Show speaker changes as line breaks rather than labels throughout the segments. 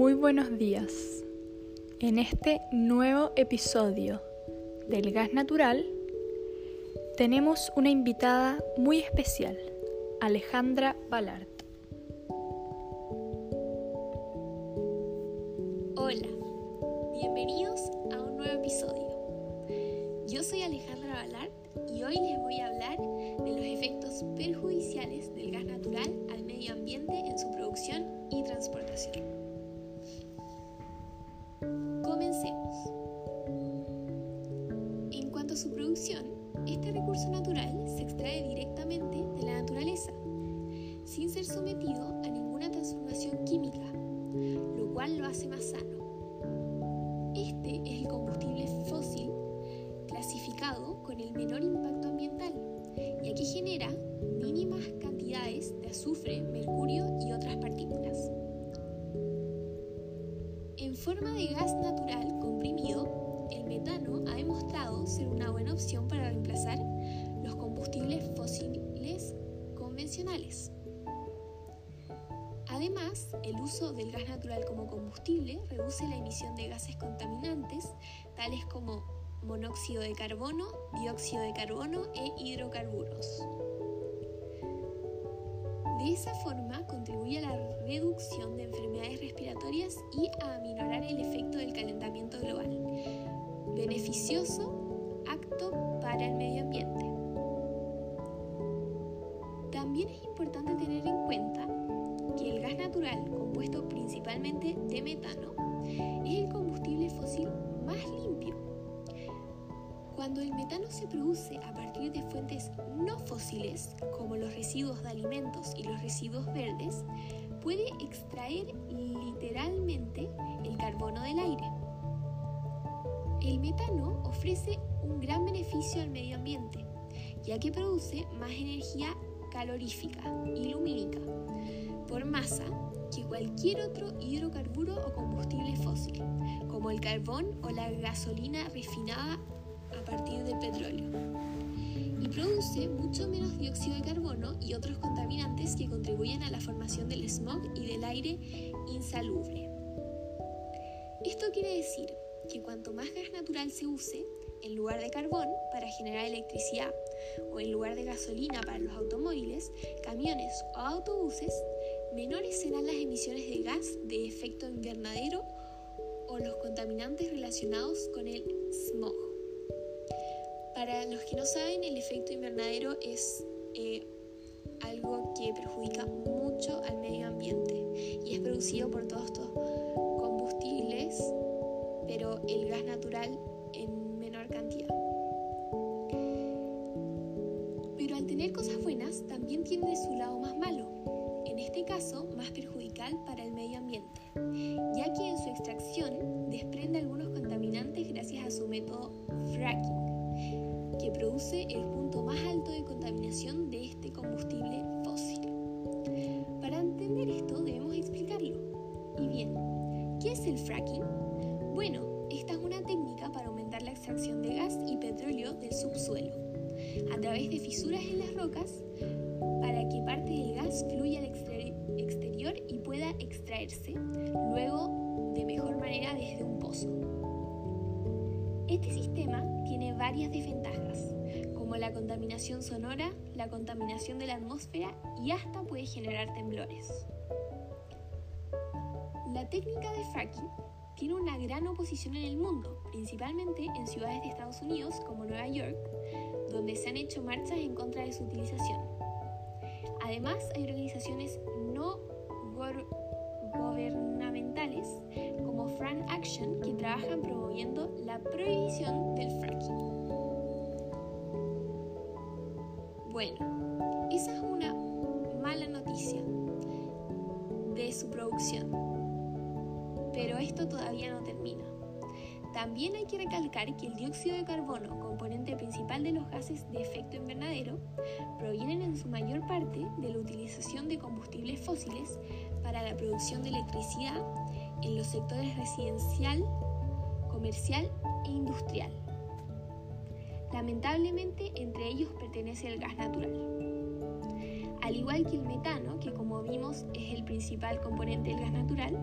Muy buenos días. En este nuevo episodio del gas natural tenemos una invitada muy especial, Alejandra Ballard.
Hola, bienvenidos a un nuevo episodio. Yo soy Alejandra Ballard y hoy les voy a hablar de los efectos perjudiciales del gas natural al medio ambiente en su producción y transportación. Más sano. Este es el combustible fósil clasificado con el menor impacto ambiental, ya que genera mínimas cantidades de azufre, mercurio y otras partículas. En forma de gas natural comprimido, el metano ha demostrado ser una buena opción para reemplazar los combustibles fósiles convencionales. Además, el uso del gas natural como combustible reduce la emisión de gases contaminantes tales como monóxido de carbono, dióxido de carbono e hidrocarburos. De esa forma contribuye a la reducción de enfermedades respiratorias y a aminorar el efecto del calentamiento global. Beneficioso acto para el medio ambiente. Compuesto principalmente de metano, es el combustible fósil más limpio. Cuando el metano se produce a partir de fuentes no fósiles, como los residuos de alimentos y los residuos verdes, puede extraer literalmente el carbono del aire. El metano ofrece un gran beneficio al medio ambiente, ya que produce más energía calorífica y lumínica por masa que cualquier otro hidrocarburo o combustible fósil, como el carbón o la gasolina refinada a partir del petróleo. Y produce mucho menos dióxido de carbono y otros contaminantes que contribuyen a la formación del smog y del aire insalubre. Esto quiere decir que cuanto más gas natural se use, en lugar de carbón para generar electricidad o en lugar de gasolina para los automóviles, camiones o autobuses, menores serán las emisiones de gas de efecto invernadero o los contaminantes relacionados con el smog. Para los que no saben, el efecto invernadero es eh, algo que perjudica mucho al medio ambiente y es producido por todos estos combustibles, pero el gas natural en menor cantidad. Pero al tener cosas buenas, también tiene su lado más malo, este caso más perjudicial para el medio ambiente, ya que en su extracción desprende algunos contaminantes gracias a su método fracking, que produce el punto más alto de contaminación de este combustible fósil. Para entender esto debemos explicarlo. Y bien, ¿qué es el fracking? Bueno, esta es una técnica para aumentar la extracción de gas y petróleo del subsuelo, a través de fisuras en las rocas, para que parte del gas fluya al exterior y pueda extraerse luego de mejor manera desde un pozo. Este sistema tiene varias desventajas, como la contaminación sonora, la contaminación de la atmósfera y hasta puede generar temblores. La técnica de fracking tiene una gran oposición en el mundo, principalmente en ciudades de Estados Unidos como Nueva York, donde se han hecho marchas en contra de su utilización. Además, hay organizaciones no gubernamentales como Front Action que trabajan promoviendo la prohibición del fracking. Bueno, esa es una mala noticia de su producción. Pero esto todavía no termina. También hay que recalcar que el dióxido de carbono, componente principal de los gases de efecto invernadero, provienen en su mayor parte de la utilización de combustibles fósiles para la producción de electricidad en los sectores residencial, comercial e industrial. Lamentablemente, entre ellos pertenece el gas natural. Al igual que el metano, que como vimos es el principal componente del gas natural,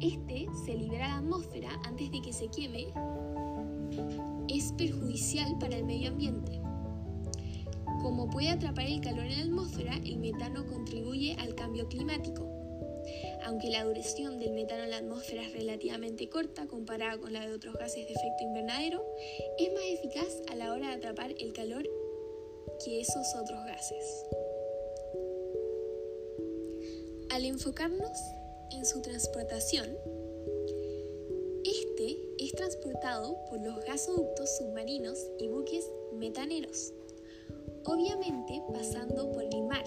este se libera a la atmósfera antes de que se queme, es perjudicial para el medio ambiente. Como puede atrapar el calor en la atmósfera, el metano contribuye al cambio climático. Aunque la duración del metano en la atmósfera es relativamente corta comparada con la de otros gases de efecto invernadero, es más eficaz a la hora de atrapar el calor que esos otros gases. Al enfocarnos en su transportación, este es transportado por los gasoductos submarinos y buques metaneros, obviamente pasando por el mar,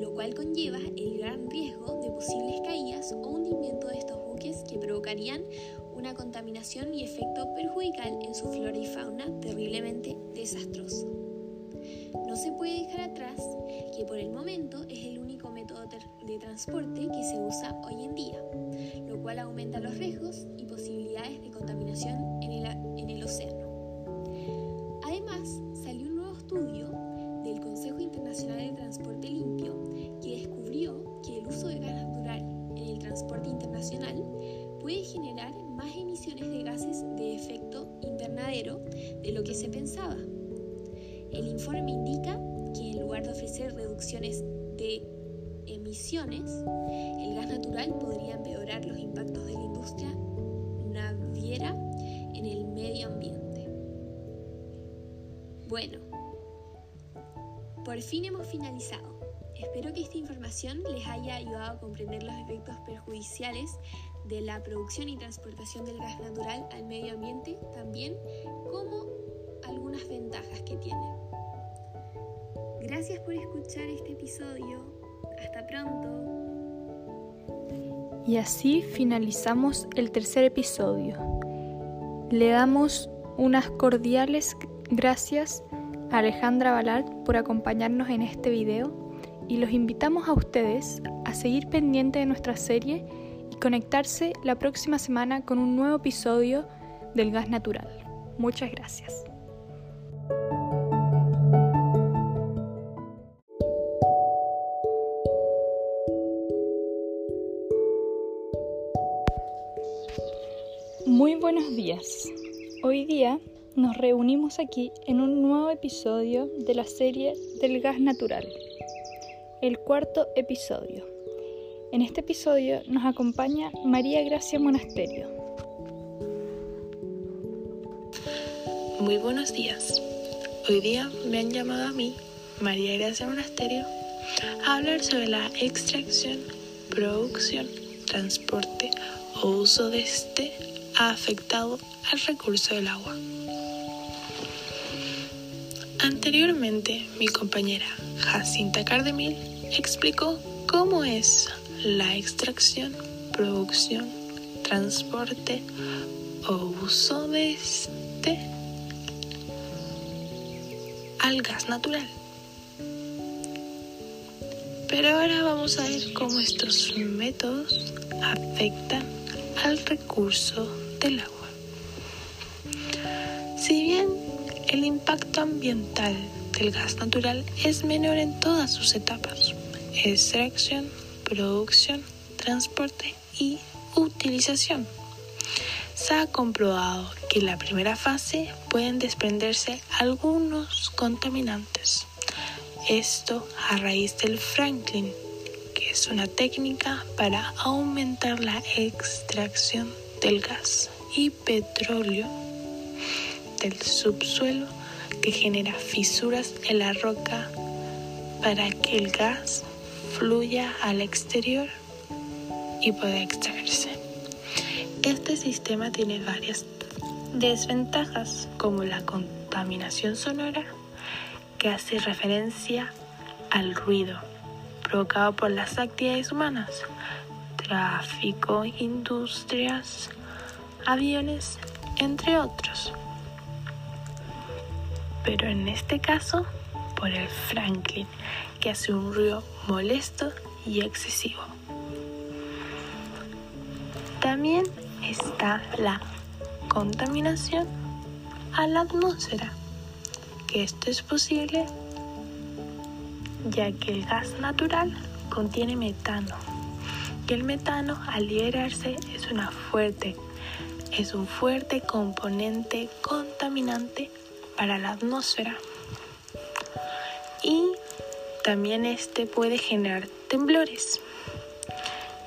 lo cual conlleva el gran riesgo de posibles caídas o hundimiento de estos buques que provocarían una contaminación y efecto perjudicial en su flora y fauna terriblemente desastroso. No se puede dejar atrás que por el momento es el único método de transporte que se usa hoy en día, lo cual aumenta los riesgos y posibilidades de contaminación en el, océano. Además, salió un nuevo estudio del Consejo Internacional de Transporte Limpio que descubrió que el uso de gas natural en el transporte internacional puede generar más emisiones de gases de efecto invernadero de lo que se pensaba. El informe indica que en lugar de ofrecer reducciones de emisiones, el gas natural podría empeorar los impactos de la industria naviera en el medio ambiente. Bueno, por fin hemos finalizado. Espero que esta información les haya ayudado a comprender los efectos perjudiciales de la producción y transportación del gas natural al medio ambiente, también como algunas ventajas que tiene. Gracias por escuchar este episodio. Hasta pronto.
Y así finalizamos el tercer episodio. Le damos unas cordiales gracias a Alejandra Balart por acompañarnos en este video y los invitamos a ustedes a seguir pendiente de nuestra serie y conectarse la próxima semana con un nuevo episodio del gas natural. Muchas gracias. Buenos días. Hoy día nos reunimos aquí en un nuevo episodio de la serie del gas natural, el cuarto episodio. En este episodio nos acompaña María Gracia Monasterio.
Muy buenos días. Hoy día me han llamado a mí, María Gracia Monasterio, a hablar sobre la extracción, producción, transporte o uso de este ha afectado al recurso del agua. Anteriormente, mi compañera Jacinta Cardemil explicó cómo es la extracción, producción, transporte o uso de este al gas natural. Pero ahora vamos a ver cómo estos métodos afectan al recurso del agua. Si bien el impacto ambiental del gas natural es menor en todas sus etapas, extracción, producción, transporte y utilización. Se ha comprobado que en la primera fase pueden desprenderse algunos contaminantes. Esto a raíz del Franklin, que es una técnica para aumentar la extracción del gas y petróleo del subsuelo que genera fisuras en la roca para que el gas fluya al exterior y pueda extraerse. Este sistema tiene varias desventajas como la contaminación sonora que hace referencia al ruido provocado por las actividades humanas, tráfico, industrias, aviones, entre otros. Pero en este caso, por el Franklin, que hace un ruido molesto y excesivo. También está la contaminación a la atmósfera, que esto es posible ya que el gas natural contiene metano el metano al liberarse es una fuerte es un fuerte componente contaminante para la atmósfera. Y también este puede generar temblores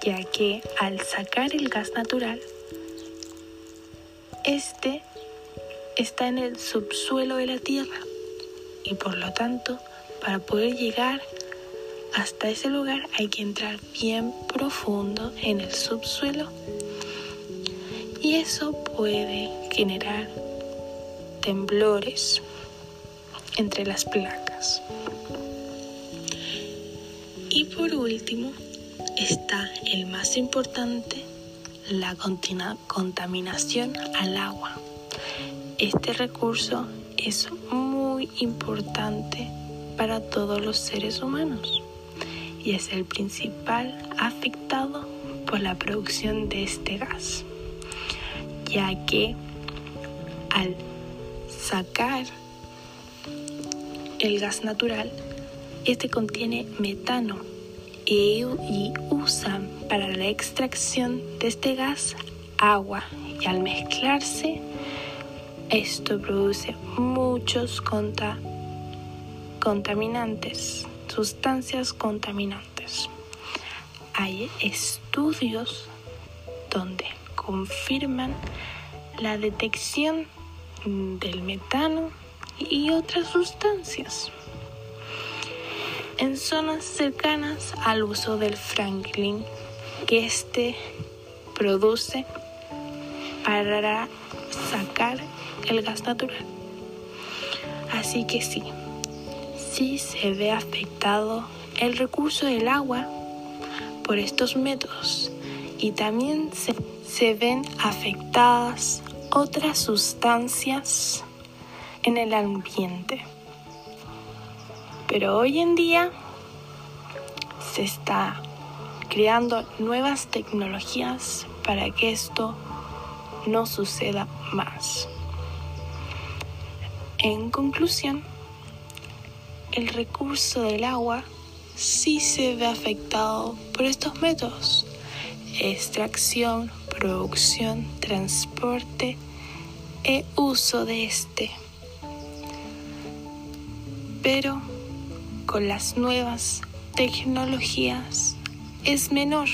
ya que al sacar el gas natural este está en el subsuelo de la tierra. Y por lo tanto para poder llegar hasta ese lugar hay que entrar bien profundo en el subsuelo y eso puede generar temblores entre las placas. Y por último está el más importante, la contaminación al agua. Este recurso es muy importante para todos los seres humanos y es el principal afectado por la producción de este gas, ya que al sacar el gas natural, este contiene metano y, y usan para la extracción de este gas agua y al mezclarse esto produce muchos contaminantes sustancias contaminantes. Hay estudios donde confirman la detección del metano y otras sustancias en zonas cercanas al uso del Franklin que éste produce para sacar el gas natural. Así que sí, se ve afectado el recurso del agua por estos métodos y también se, se ven afectadas otras sustancias en el ambiente. Pero hoy en día se está creando nuevas tecnologías para que esto no suceda más. En conclusión, el recurso del agua sí se ve afectado por estos métodos. Extracción, producción, transporte e uso de este. Pero con las nuevas tecnologías es menor.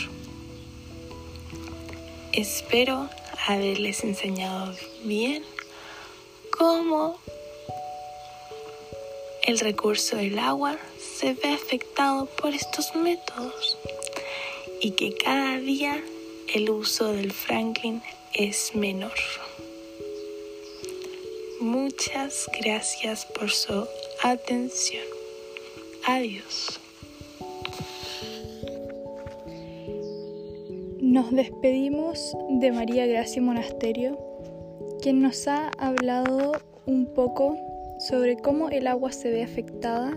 Espero haberles enseñado bien cómo el recurso del agua se ve afectado por estos métodos y que cada día el uso del Franklin es menor. Muchas gracias por su atención. Adiós.
Nos despedimos de María Gracia Monasterio, quien nos ha hablado un poco sobre cómo el agua se ve afectada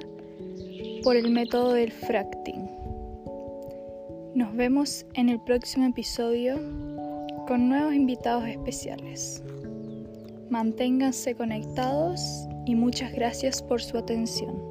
por el método del fracting. Nos vemos en el próximo episodio con nuevos invitados especiales. Manténganse conectados y muchas gracias por su atención.